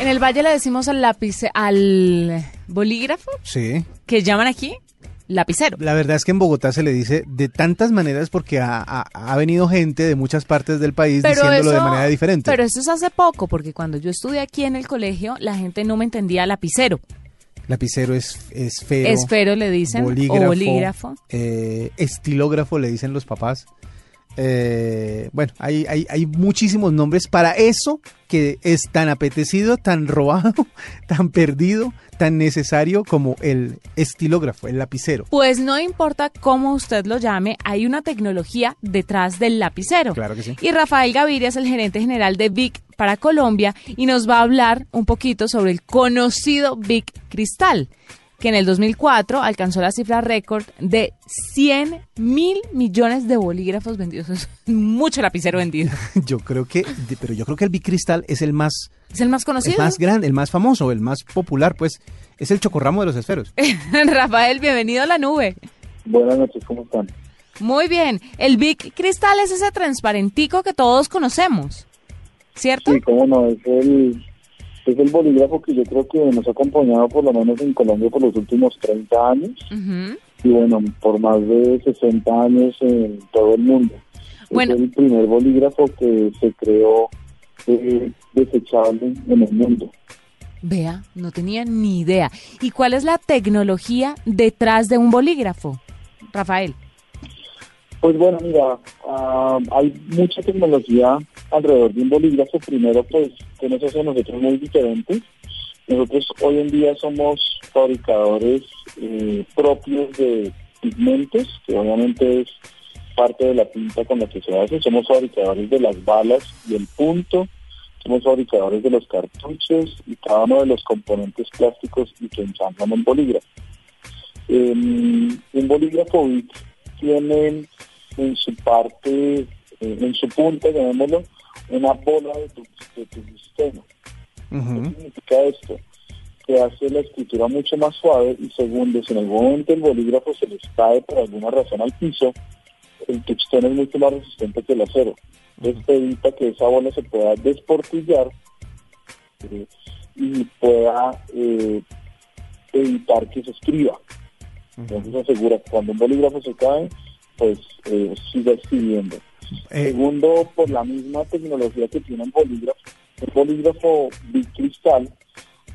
En el valle le decimos al lápiz, al bolígrafo, Sí. que llaman aquí lapicero. La verdad es que en Bogotá se le dice de tantas maneras porque ha, ha- ha venido gente de muchas partes del país diciéndolo de manera diferente. Pero eso es hace poco, porque cuando yo estudié aquí en el colegio, la gente no me entendía lapicero. Lapicero es esfero. Esfero le dicen, bolígrafo, o bolígrafo. eh, estilógrafo le dicen los papás. Eh, bueno, hay, hay, hay muchísimos nombres para eso que es tan apetecido, tan robado, tan perdido, tan necesario como el estilógrafo, el lapicero. Pues no importa cómo usted lo llame, hay una tecnología detrás del lapicero. Claro que sí. Y Rafael Gaviria es el gerente general de Vic para Colombia y nos va a hablar un poquito sobre el conocido Vic Cristal, que en el 2004 alcanzó la cifra récord de 100 mil millones de bolígrafos vendidos. Es mucho lapicero vendido. Yo creo que, pero yo creo que el bicristal es el más, Es el más el conocido. más grande, el más famoso, el más popular, pues es el chocorramo de los esferos. Rafael, bienvenido a la nube. Buenas noches, ¿cómo están? Muy bien. El Vic Cristal es ese transparentico que todos conocemos, ¿cierto? Sí, cómo no, es el, es el bolígrafo que yo creo que nos ha acompañado por lo menos en Colombia por los últimos 30 años y bueno, por más de 60 años en todo el mundo. Bueno. Es el primer bolígrafo que se creó eh, desechable en el mundo. Vea, no tenía ni idea. ¿Y cuál es la tecnología detrás de un bolígrafo? Rafael. Pues bueno, mira, ah, hay mucha tecnología alrededor de un bolígrafo. Primero, pues, que nos hace a nosotros muy diferentes. Nosotros hoy en día somos fabricadores eh, propios de pigmentos, que obviamente es parte de la tinta con la que se hace. Somos fabricadores de las balas y el punto. Somos fabricadores de los cartuchos y cada uno de los componentes plásticos y que ensamblan un bolígrafo. Em, un bolígrafo tiene en su parte, eh, en su punta, llamémoslo, una bola de tu, de tu sistema. ¿Qué significa esto? Que hace la escritura mucho más suave y segundo, si en algún momento el bolígrafo se les cae por alguna razón al piso, el touchstone es mucho más resistente que el acero. Entonces evita que esa bola se pueda desportillar eh, y pueda eh, evitar que se escriba. Entonces asegura que cuando un bolígrafo se cae, pues eh, siga escribiendo. Eh, Segundo, por la misma tecnología que tiene el bolígrafo, el bolígrafo bicristal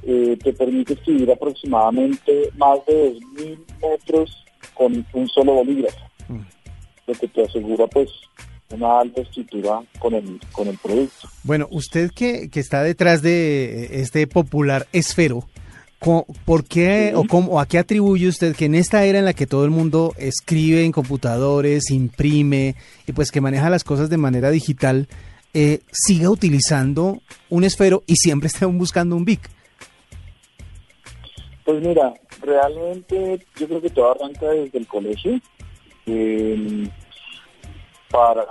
eh, te permite escribir aproximadamente más de 2.000 metros con un solo bolígrafo, Mm. lo que te asegura pues una alta escritura con el, con el producto. Bueno, usted que, que está detrás de este popular esfero, ¿por qué o, cómo, o a qué atribuye usted que en esta era en la que todo el mundo escribe en computadores, imprime y pues que maneja las cosas de manera digital, eh, siga utilizando un esfero y siempre esté buscando un BIC? Pues mira, realmente yo creo que todo arranca desde el colegio. Eh, para,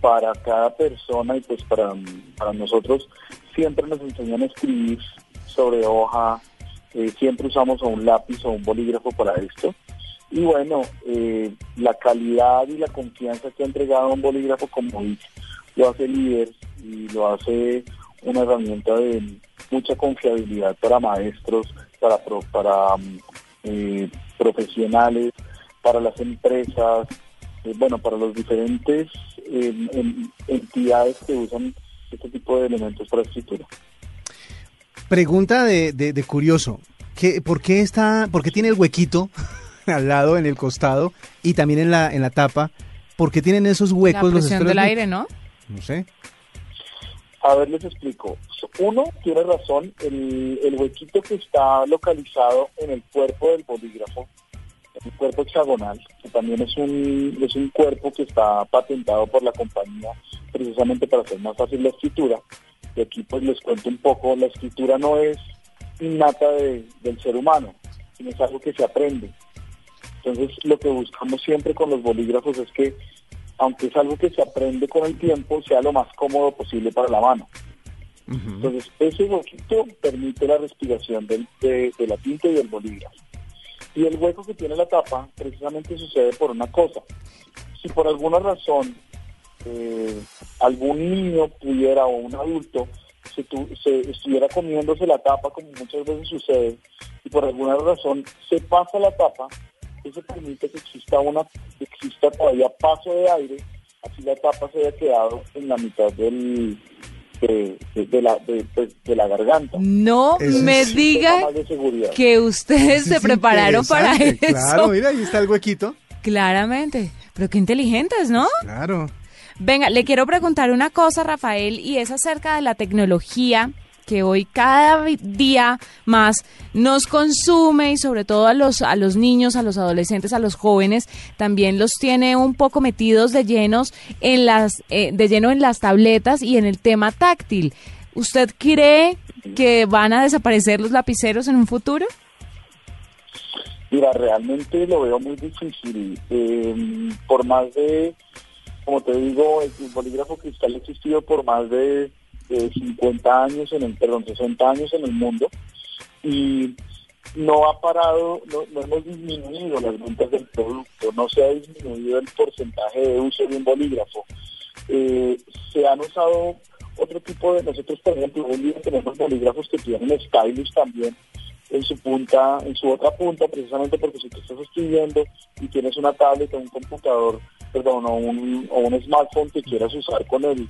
para cada persona y pues para, para nosotros siempre nos enseñan a escribir sobre hoja, eh, siempre usamos un lápiz o un bolígrafo para esto. Y bueno, eh, la calidad y la confianza que ha entregado un bolígrafo como dice, lo hace líder y lo hace una herramienta de mucha confiabilidad para maestros, para, pro- para mm, eh, profesionales, para las empresas, eh, bueno, para los diferentes eh, en- entidades que usan este tipo de elementos para escritura. Pregunta de, de- de curioso, ¿qué, ¿por, qué está, ¿por qué tiene el huequito al lado, en el costado y también en la, en la tapa? ¿Por qué tienen esos La huecos los presión esferos del aire, ¿no? No sé. A ver, les explico. Uno, tiene razón, el, el huequito que está localizado en el cuerpo del bolígrafo, el cuerpo hexagonal, que también es un, es un cuerpo que está patentado por la compañía precisamente para hacer más fácil la escritura. Y aquí pues les cuento un poco, la escritura no es innata de- del ser humano, sino es algo que se aprende. Entonces lo que buscamos siempre con los bolígrafos es que aunque es algo que se aprende con el tiempo, sea lo más cómodo posible para la mano. Ujú. Entonces, ese huequito permite la respiración del- de, de la tinta y del bolígrafo. Y el hueco que tiene la tapa precisamente sucede por una cosa. Si por alguna razón eh, algún niño pudiera o un adulto se, se estuviera comiéndose la tapa, como muchas veces sucede, y por alguna razón se pasa la tapa, eso permite que exista una, que exista todavía paso de aire, así la tapa se haya quedado en la mitad del de, la, pues, de, la garganta. No me diga que ustedes se prepararon para eso. Claro, mira, ahí está el huequito. Claramente, pero qué inteligentes, ¿no? Claro. Venga, le quiero preguntar una cosa, Rafael, y es acerca de la tecnología que hoy cada día más nos consume y sobre todo a los a los niños, a los adolescentes, a los jóvenes también los tiene un poco metidos de llenos en las eh, de lleno en las tabletas y en el tema táctil. ¿Usted cree que van a desaparecer los lapiceros en un futuro? Mira, realmente lo veo muy difícil. Em, por más de, como te digo, el bolígrafo cristal ha existido por más de de 50 años, en el, perdón, 60 años en el mundo y no ha parado, no, hemos disminuido las ventas del producto, no se ha disminuido el porcentaje de uso de un bolígrafo. Eh, se han usado otro tipo de, nosotros por ejemplo, hoy día tenemos bolígrafos que tienen stylus también en su punta, en su otra punta, precisamente porque si tú estás escribiendo y tienes una tablet o un computador, perdón, o un, o un smartphone que quieras usar con el,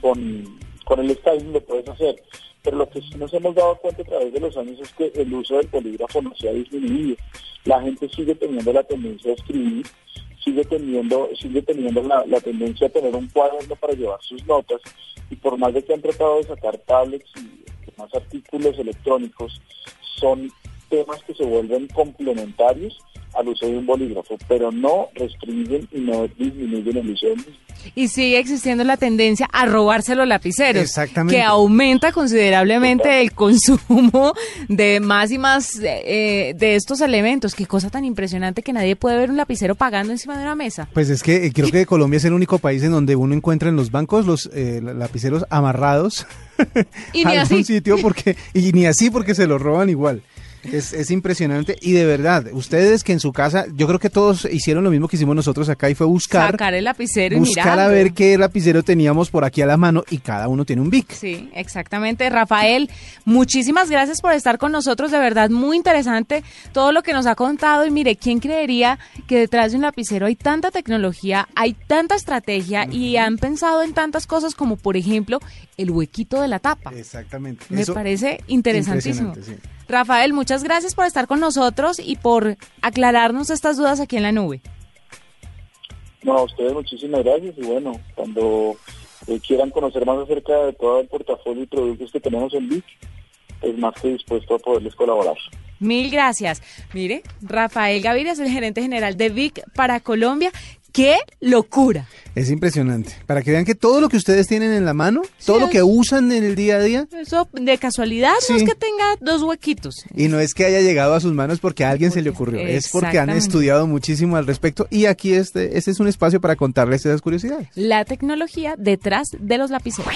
con con el styling lo puedes hacer. Pero lo que sí nos hemos dado cuenta a través de los años es que el uso del polígrafo no se ha disminuido. La gente sigue teniendo la tendencia a escribir, sigue teniendo, sigue teniendo la, tendencia a tener un cuaderno para llevar sus notas y por más de que han tratado de sacar tablets y más artículos electrónicos, son temas que se vuelven complementarios al uso de un bolígrafo, pero no restringen y no disminuyen el uso del mismo. Y sigue existiendo la tendencia a robarse los lapiceros, Exactamente. que aumenta considerablemente el consumo de más y más eh, de estos elementos. Qué cosa tan impresionante que nadie puede ver un lapicero pagando encima de una mesa. Pues es que eh, creo que Colombia es el único país en donde uno encuentra en los bancos los eh, lapiceros amarrados y ni así. sitio porque y ni así porque se los roban igual. Es, es, impresionante y de verdad, ustedes que en su casa, yo creo que todos hicieron lo mismo que hicimos nosotros acá y fue buscar. Sacar el lapicero y Buscar a ver qué lapicero teníamos por aquí a la mano y cada uno tiene un Bic. Sí, exactamente. Rafael, muchísimas gracias por estar con nosotros, de verdad muy interesante todo lo que nos ha contado y mire, ¿quién creería que detrás de un lapicero hay tanta tecnología, hay tanta estrategia y han pensado en tantas cosas como por ejemplo el huequito de la tapa? Exactamente. Me parece interesantísimo. Rafael, muchas gracias por estar con nosotros y por aclararnos estas dudas aquí en la nube. No, a ustedes muchísimas gracias y bueno, cuando eh, quieran conocer más acerca de todo el portafolio y productos que tenemos en VIC, es más que dispuesto a poderles colaborar. Mil gracias. Mire, Rafael Gaviria es el gerente general de VIC para Colombia. ¡Qué locura! Es impresionante. Para que vean que todo lo que ustedes tienen en la mano, todo lo que usan en el día a día. Eso de casualidad no es que tenga dos huequitos. Y no es que haya llegado a sus manos porque a alguien se le ocurrió. Es porque han estudiado muchísimo al respecto. Y aquí este, este es un espacio para contarles esas curiosidades. La tecnología detrás de los lapiceros.